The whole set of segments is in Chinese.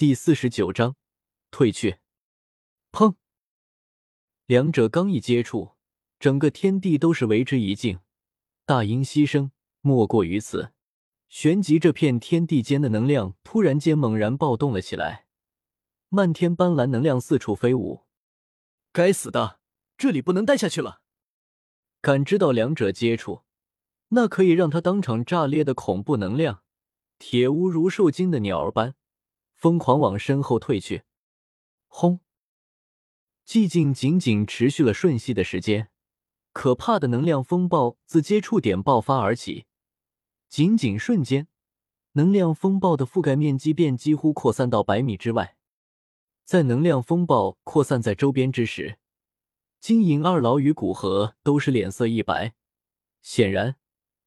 第四十九章退去。砰！两者刚一接触，整个天地都是为之一静，大音希声，莫过于此。旋即，这片天地间的能量突然间猛然暴动了起来，漫天斑斓能量四处飞舞。该死的，这里不能待下去了！感知到两者接触，那可以让他当场炸裂的恐怖能量，铁屋如受惊的鸟儿般疯狂往身后退去。轰！寂静仅仅持续了瞬息的时间，可怕的能量风暴自接触点爆发而起。仅仅瞬间，能量风暴的覆盖面积便几乎扩散到百米之外。在能量风暴扩散在周边之时，金银二老与古河都是脸色一白。显然，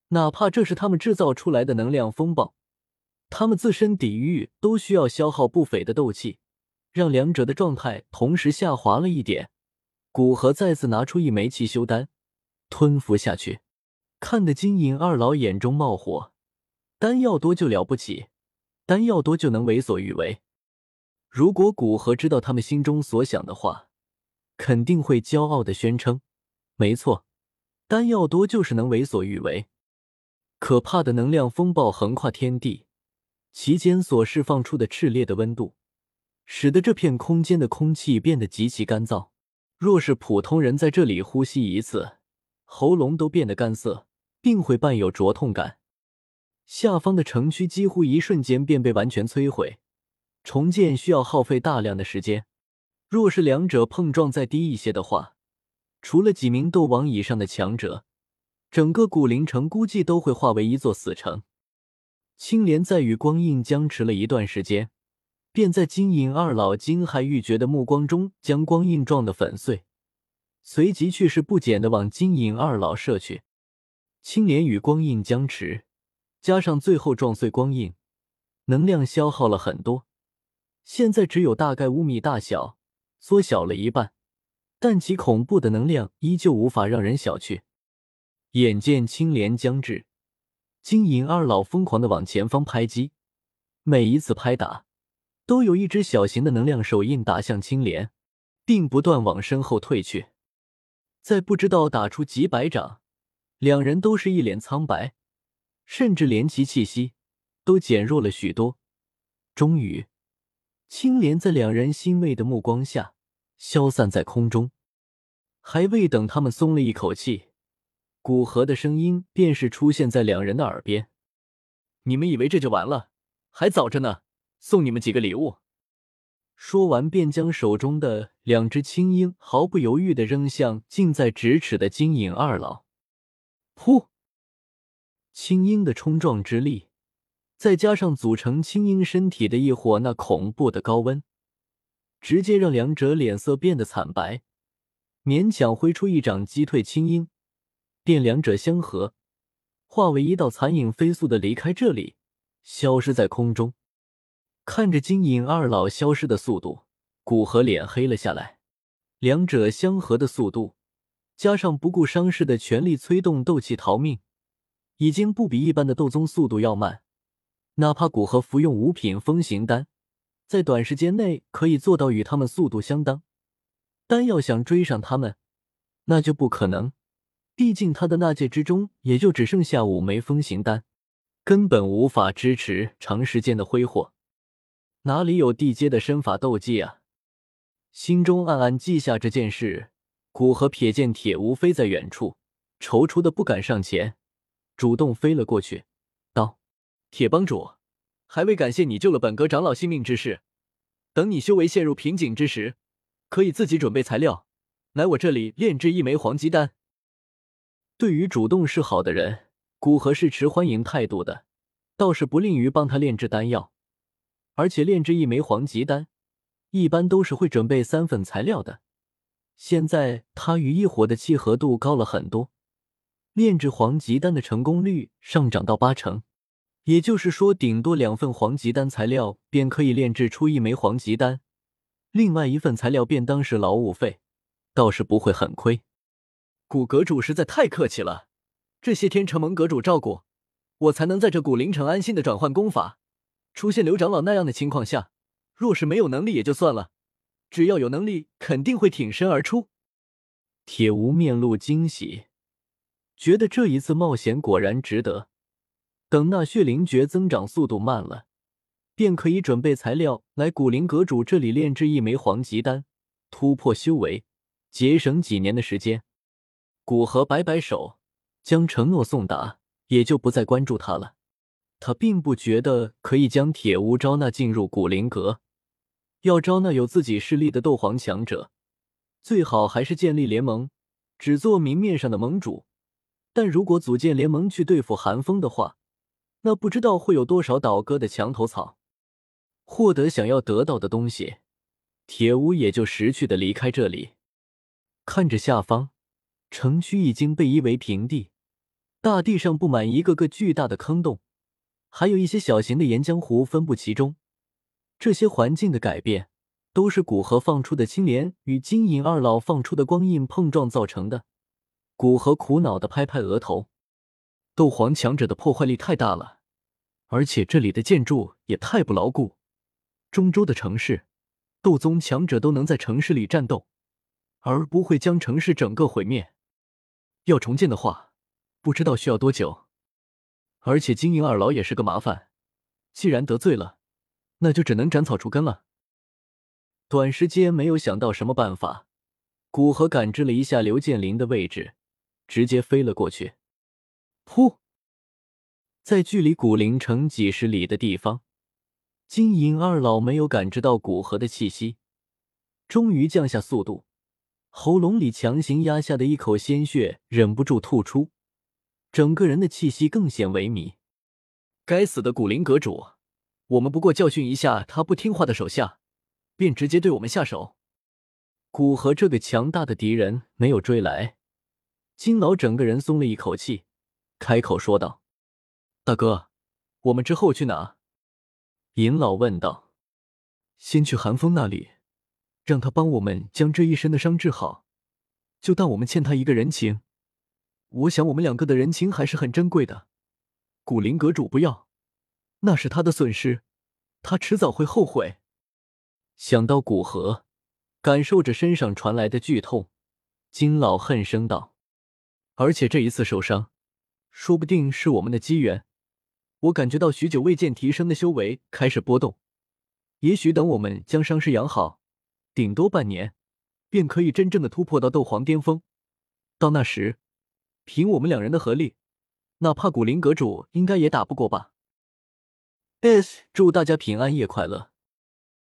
哪怕这是他们制造出来的能量风暴，他们自身抵御都需要消耗不菲的斗气，让两者的状态同时下滑了一点。古河再次拿出一枚气修丹，吞服下去。看得金银二老眼中冒火，丹药多就了不起，丹药多就能为所欲为。如果古河知道他们心中所想的话，肯定会骄傲的宣称：“没错，丹药多就是能为所欲为。”可怕的能量风暴横跨天地，其间所释放出的炽烈的温度，使得这片空间的空气变得极其干燥。若是普通人在这里呼吸一次，喉咙都变得干涩。并会伴有灼痛感。下方的城区几乎一瞬间便被完全摧毁，重建需要耗费大量的时间。若是两者碰撞再低一些的话，除了几名斗王以上的强者，整个古灵城估计都会化为一座死城。青莲在与光印僵持了一段时间，便在金银二老惊骇欲绝的目光中将光印撞得粉碎，随即去势不减的往金银二老射去。青莲与光印僵持，加上最后撞碎光印，能量消耗了很多，现在只有大概五米大小，缩小了一半，但其恐怖的能量依旧无法让人小觑。眼见青莲将至，金银二老疯狂的往前方拍击，每一次拍打，都有一只小型的能量手印打向青莲，并不断往身后退去，在不知道打出几百掌。两人都是一脸苍白，甚至连其气息都减弱了许多。终于，青莲在两人欣慰的目光下消散在空中。还未等他们松了一口气，古河的声音便是出现在两人的耳边：“你们以为这就完了？还早着呢！送你们几个礼物。”说完，便将手中的两只青鹰毫不犹豫的扔向近在咫尺的金影二老。噗！青鹰的冲撞之力，再加上组成青鹰身体的一伙那恐怖的高温，直接让两者脸色变得惨白，勉强挥出一掌击退青鹰，便两者相合，化为一道残影飞速的离开这里，消失在空中。看着金影二老消失的速度，古河脸黑了下来。两者相合的速度。加上不顾伤势的全力催动斗气逃命，已经不比一般的斗宗速度要慢。哪怕古河服用五品风行丹，在短时间内可以做到与他们速度相当，但要想追上他们，那就不可能。毕竟他的那戒之中也就只剩下五枚风行丹，根本无法支持长时间的挥霍。哪里有地阶的身法斗技啊？心中暗暗记下这件事。古河瞥见铁无飞在远处，踌躇的不敢上前，主动飞了过去，道：“铁帮主，还未感谢你救了本阁长老性命之事。等你修为陷入瓶颈之时，可以自己准备材料，来我这里炼制一枚黄鸡丹。”对于主动示好的人，古河是持欢迎态度的，倒是不吝于帮他炼制丹药。而且炼制一枚黄级丹，一般都是会准备三份材料的。现在他与异火的契合度高了很多，炼制黄极丹的成功率上涨到八成，也就是说，顶多两份黄极丹材料便可以炼制出一枚黄极丹，另外一份材料便当是劳务费，倒是不会很亏。古阁主实在太客气了，这些天承蒙阁主照顾，我才能在这古灵城安心的转换功法。出现刘长老那样的情况下，若是没有能力也就算了，只要有能力，肯定会挺身而出。铁无面露惊喜，觉得这一次冒险果然值得。等那血灵诀增长速度慢了，便可以准备材料来古灵阁主这里炼制一枚黄级丹，突破修为，节省几年的时间。古河摆摆手，将承诺送达，也就不再关注他了。他并不觉得可以将铁屋招纳进入古灵阁，要招纳有自己势力的斗皇强者，最好还是建立联盟，只做明面上的盟主。但如果组建联盟去对付寒风的话，那不知道会有多少倒戈的墙头草。获得想要得到的东西，铁屋也就识趣的离开这里，看着下方。城区已经被夷为平地，大地上布满一个个巨大的坑洞，还有一些小型的岩浆湖分布其中。这些环境的改变，都是古河放出的青莲与金银二老放出的光印碰撞造成的。古河苦恼的拍拍额头，斗皇强者的破坏力太大了，而且这里的建筑也太不牢固。中州的城市，斗宗强者都能在城市里战斗，而不会将城市整个毁灭。要重建的话，不知道需要多久。而且金银二老也是个麻烦，既然得罪了，那就只能斩草除根了。短时间没有想到什么办法，古河感知了一下刘建林的位置，直接飞了过去。噗，在距离古灵城几十里的地方，金银二老没有感知到古河的气息，终于降下速度。喉咙里强行压下的一口鲜血忍不住吐出，整个人的气息更显萎靡。该死的古灵阁主，我们不过教训一下他不听话的手下，便直接对我们下手。古河这个强大的敌人没有追来，金老整个人松了一口气，开口说道：“大哥，我们之后去哪？”尹老问道：“先去寒风那里。”让他帮我们将这一身的伤治好，就当我们欠他一个人情。我想我们两个的人情还是很珍贵的。古灵阁主不要，那是他的损失，他迟早会后悔。想到古河，感受着身上传来的剧痛，金老恨声道：“而且这一次受伤，说不定是我们的机缘。我感觉到许久未见提升的修为开始波动，也许等我们将伤势养好。”顶多半年，便可以真正的突破到斗皇巅峰。到那时，凭我们两人的合力，哪怕古灵阁主应该也打不过吧。S，祝大家平安夜快乐。